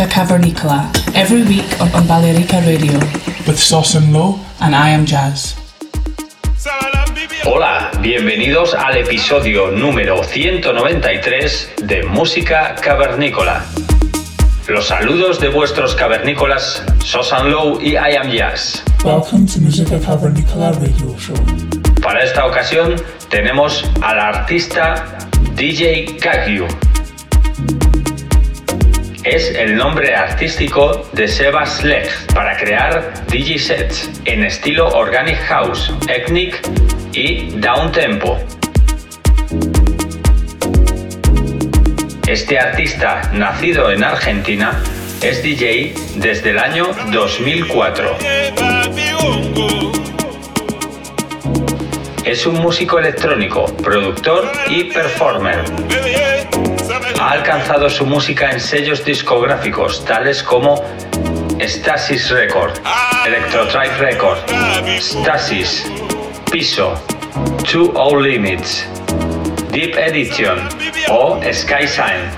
Musica Cavernicola every week on, on Balearica Radio with Sauce and Low and I am Jazz. Hola, bienvenidos al episodio número 193 de Música Cavernícola. Los saludos de vuestros cavernícolas Sosan Low y I Am Jazz. Welcome to Musica Cavernicola radio show. Para esta ocasión tenemos al artista DJ Kagyu. Es el nombre artístico de Seba Sleg para crear DJ sets en estilo Organic House, Ethnic y Down Tempo. Este artista, nacido en Argentina, es DJ desde el año 2004. Es un músico electrónico, productor y performer. Ha alcanzado su música en sellos discográficos tales como Stasis Record, Electrotribe Record, Stasis, Piso, Two All Limits, Deep Edition o Sky Sign.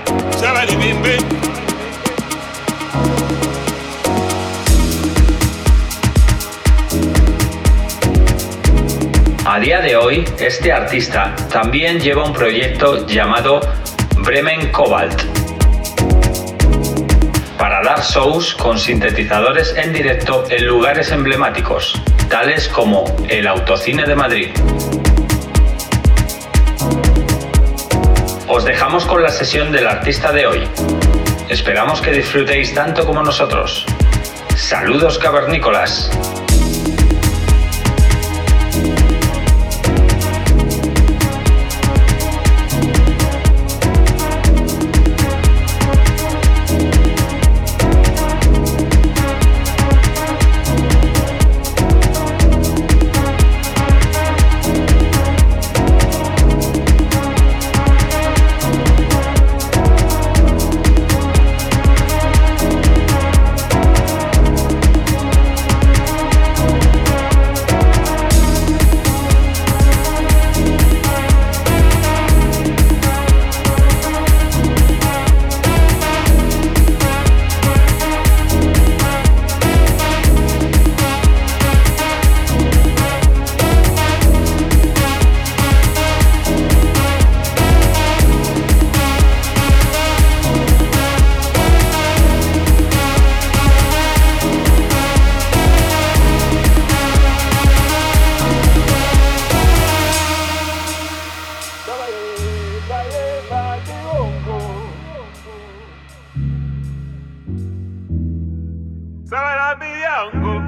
A día de hoy, este artista también lleva un proyecto llamado Bremen Cobalt para dar shows con sintetizadores en directo en lugares emblemáticos, tales como el Autocine de Madrid. Os dejamos con la sesión del artista de hoy. Esperamos que disfrutéis tanto como nosotros. Saludos cavernícolas.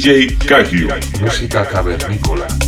DJ Kagyu. Música cavernícola.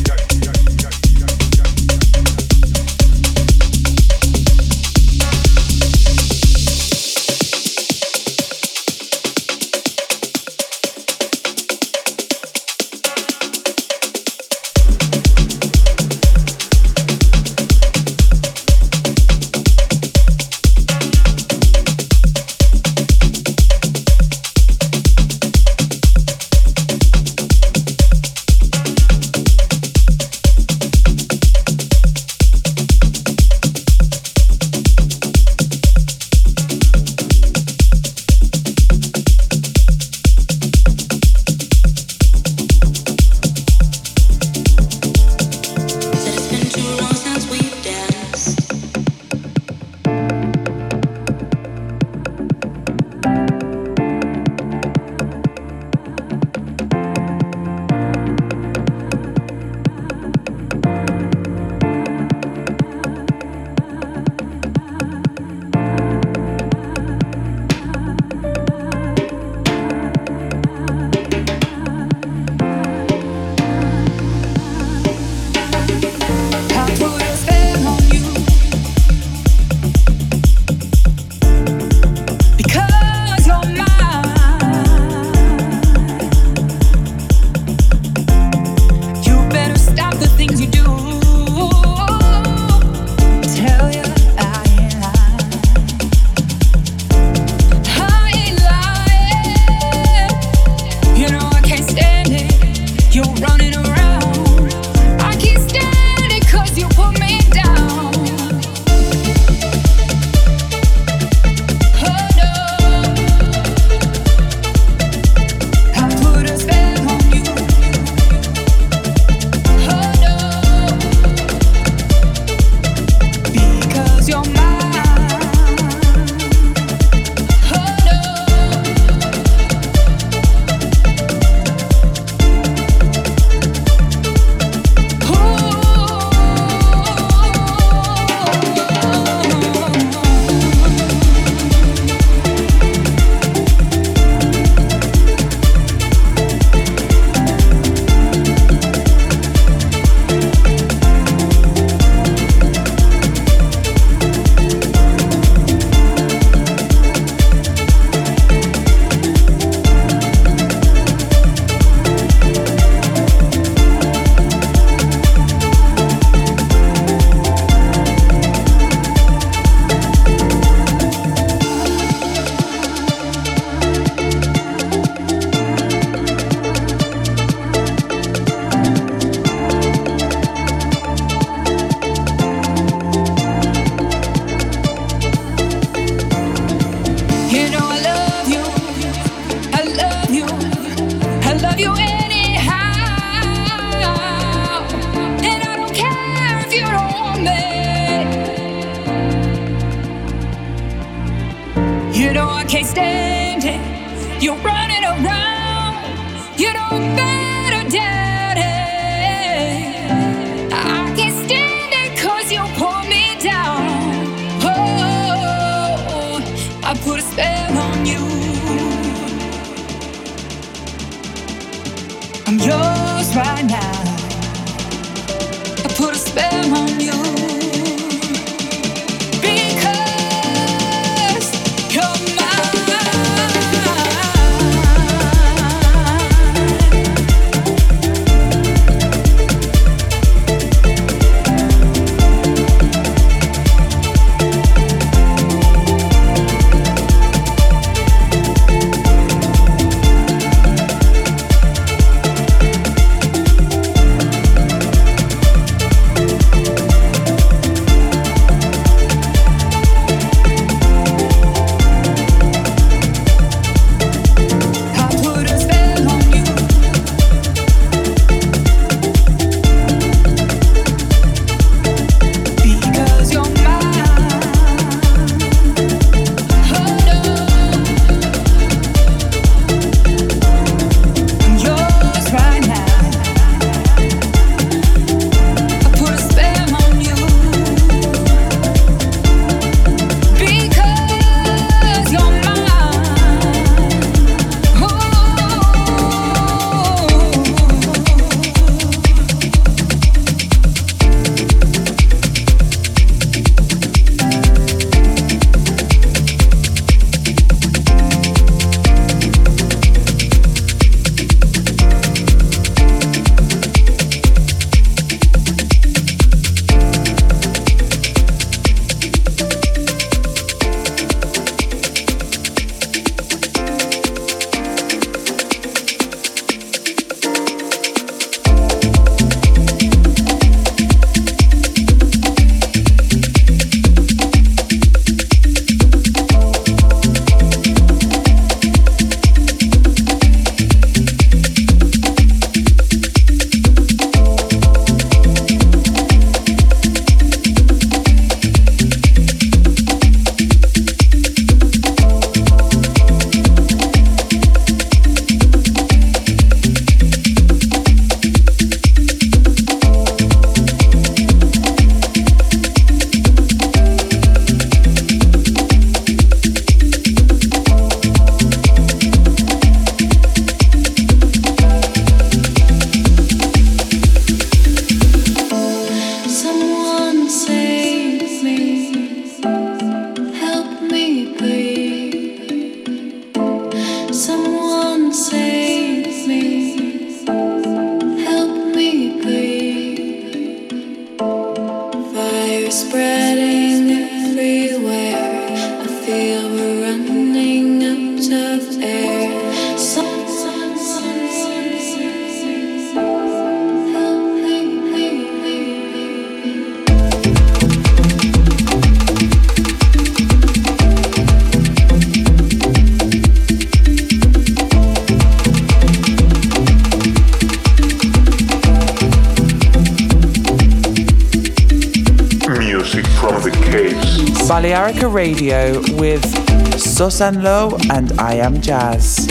And I Am Jazz.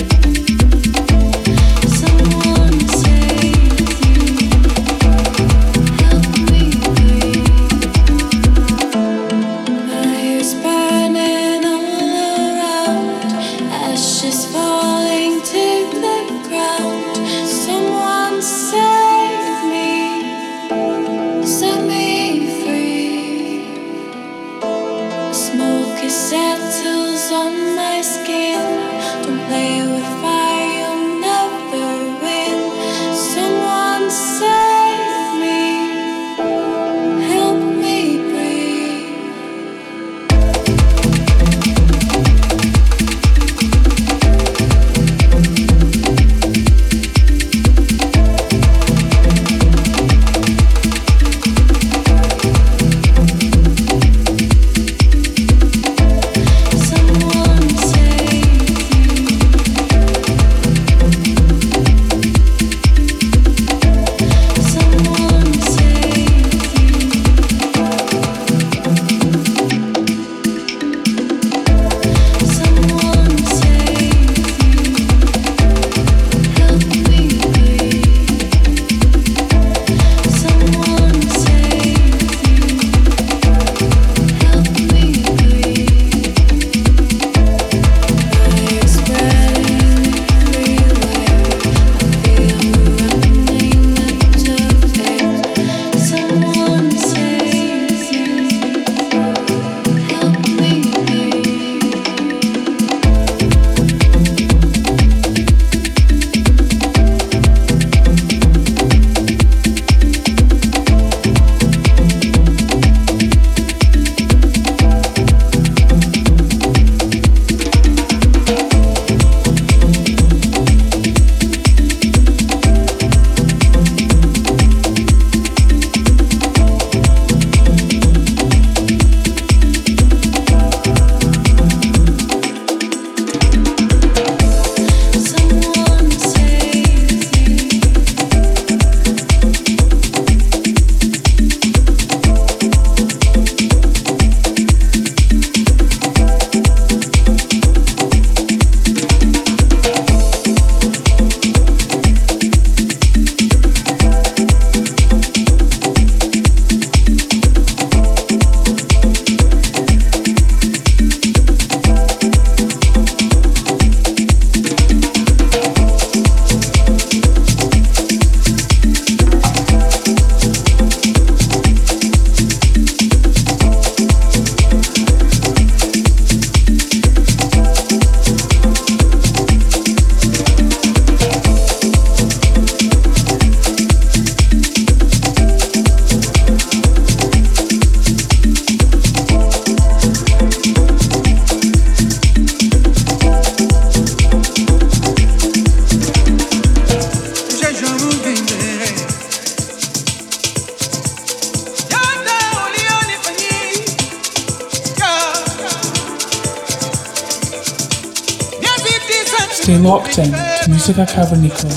Música Cavernícola,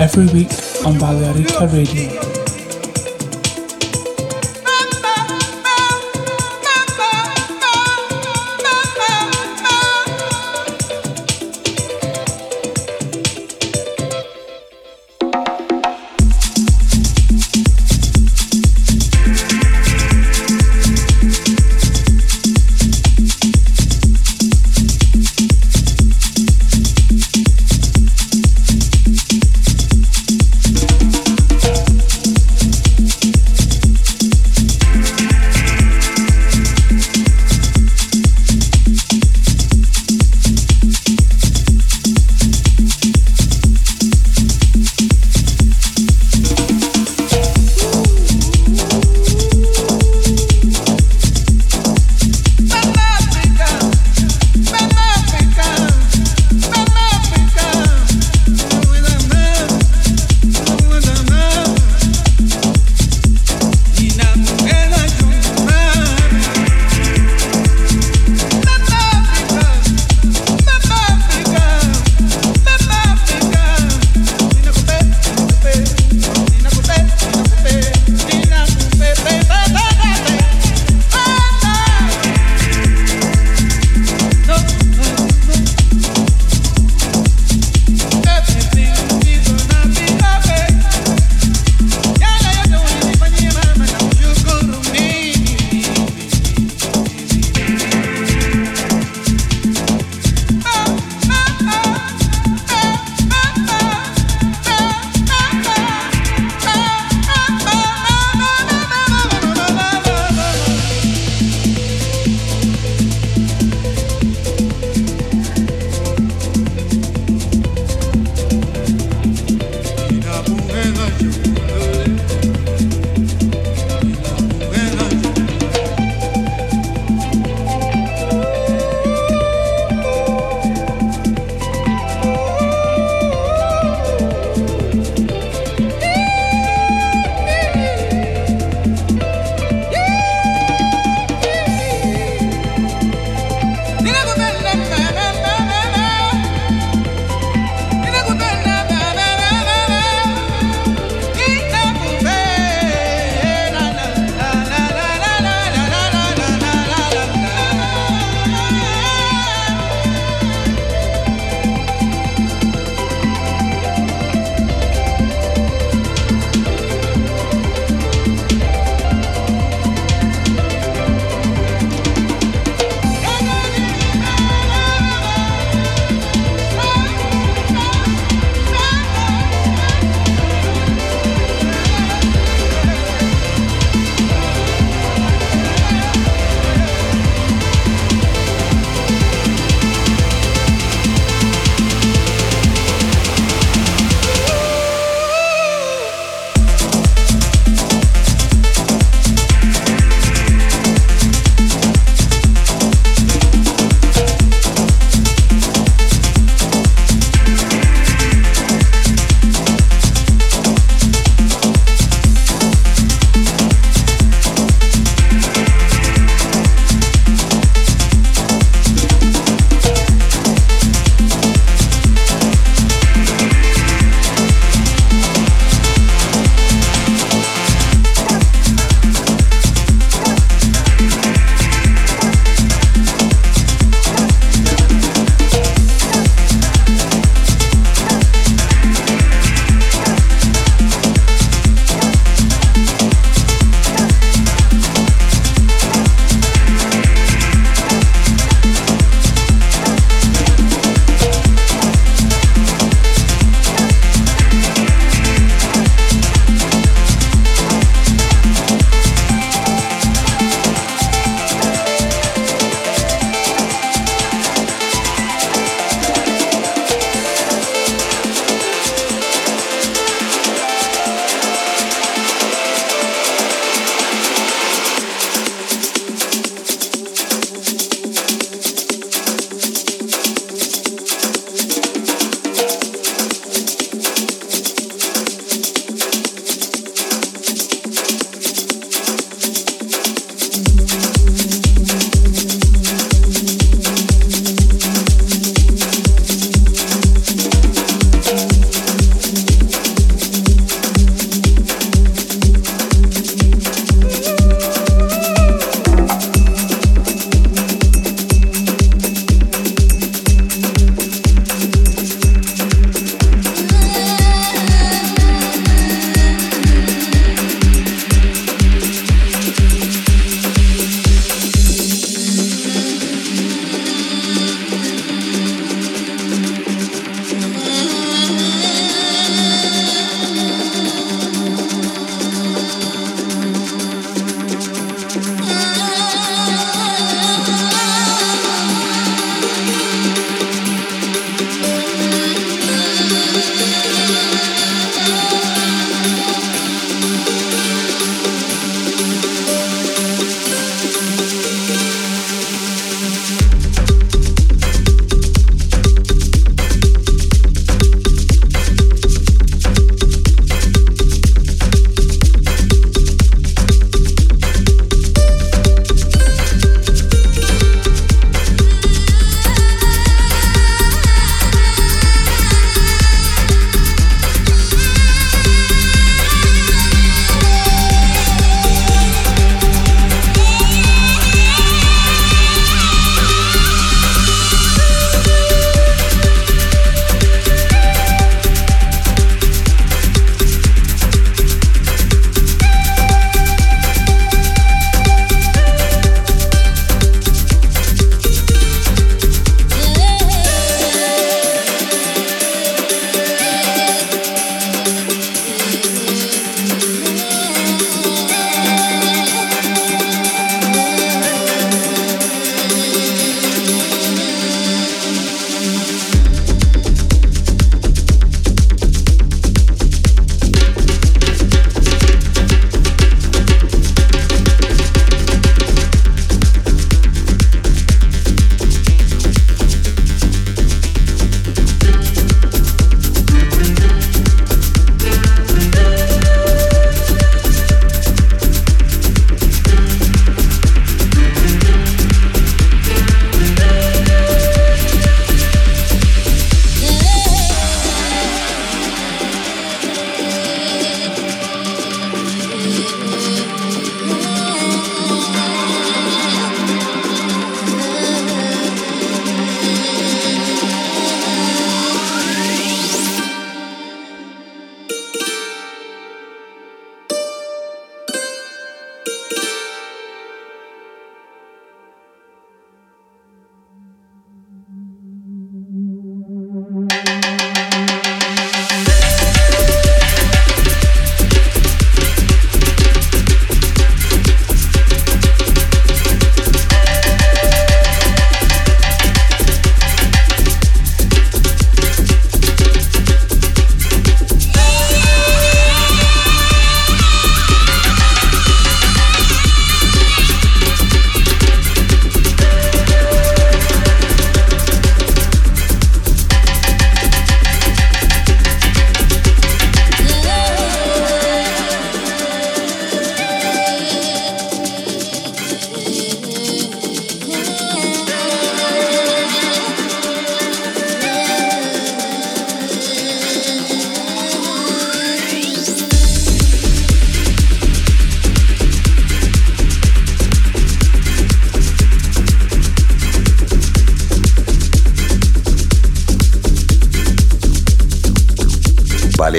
every week on Balearica Radio.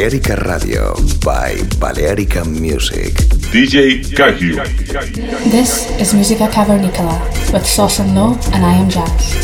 Balearica Radio by Balearica Music. DJ Cahue. This is Musica Cavernicola with Sauce and Low and I Am Jazz.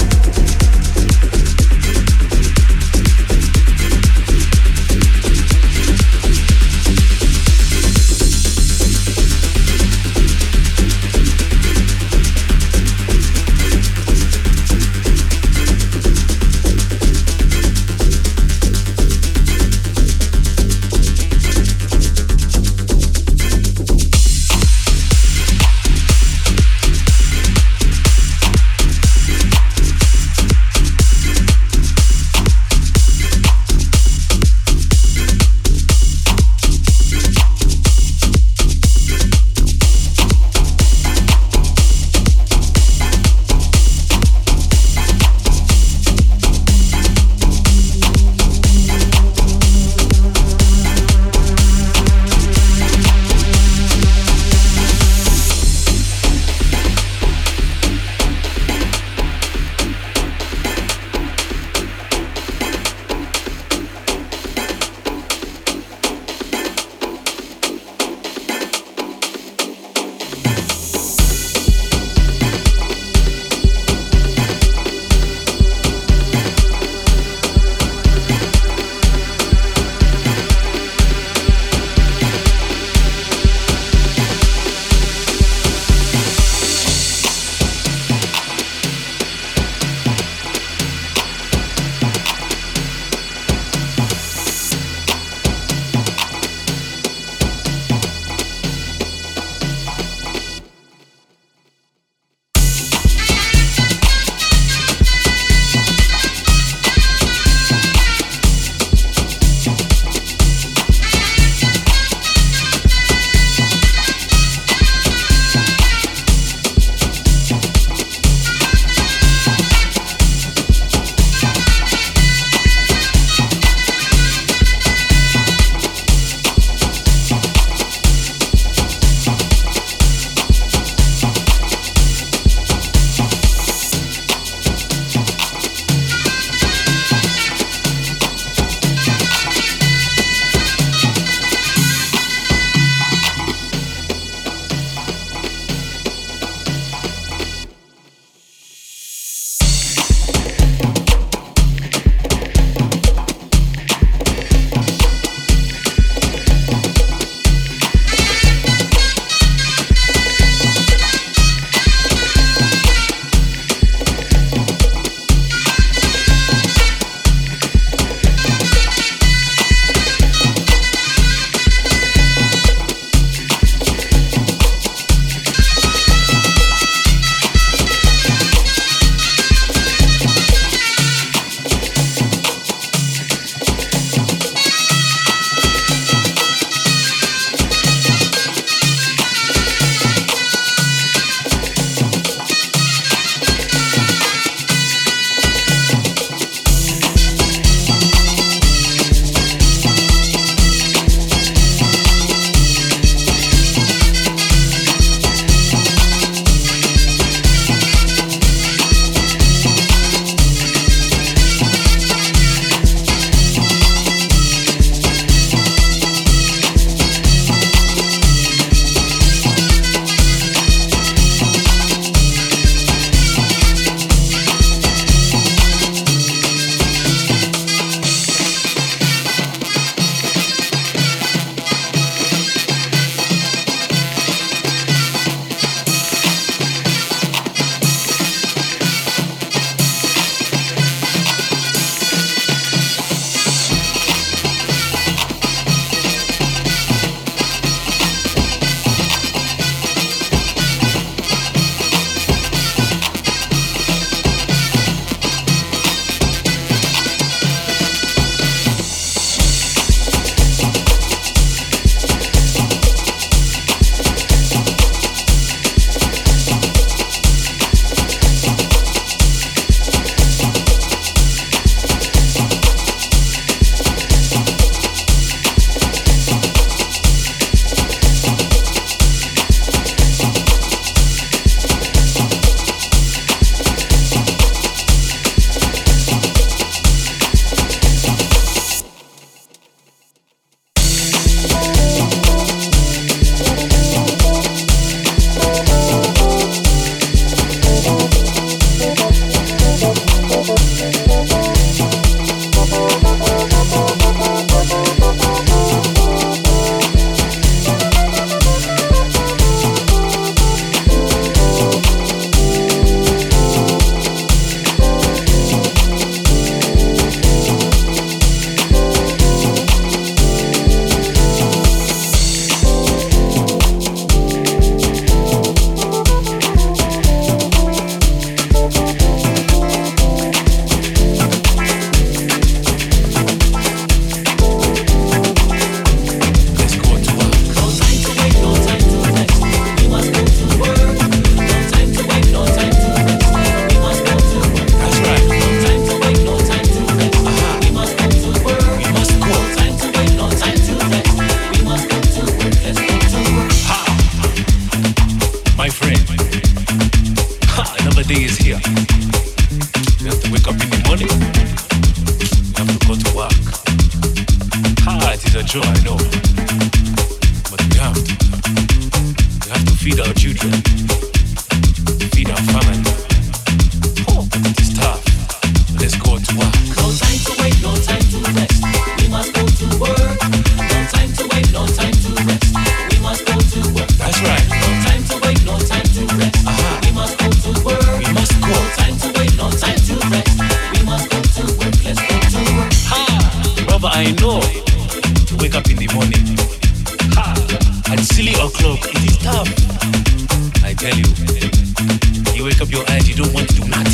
one, two, not.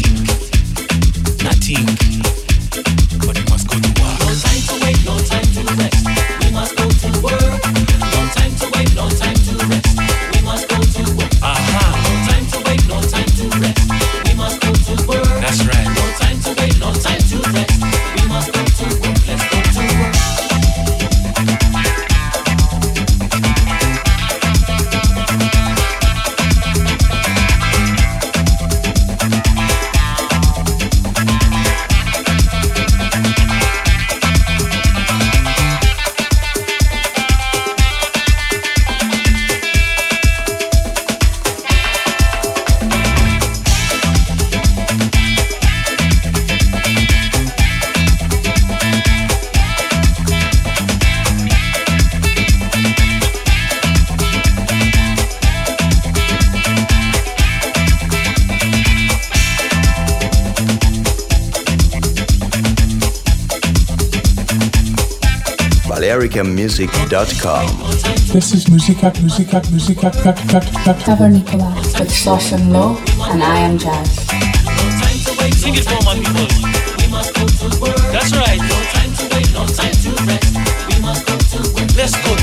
Not. musicamusic.com. This is Musica Musica Musica Cut Cut Cut Nicolas with Sauce and Low and I am Jazz. No time to wait, for my people. We must go to work. That's right. No time to wait, Let's go.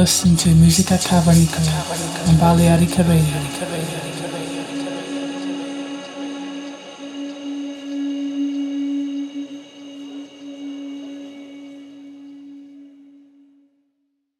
Listening to Musica Cavernicola on um Balearica Radio.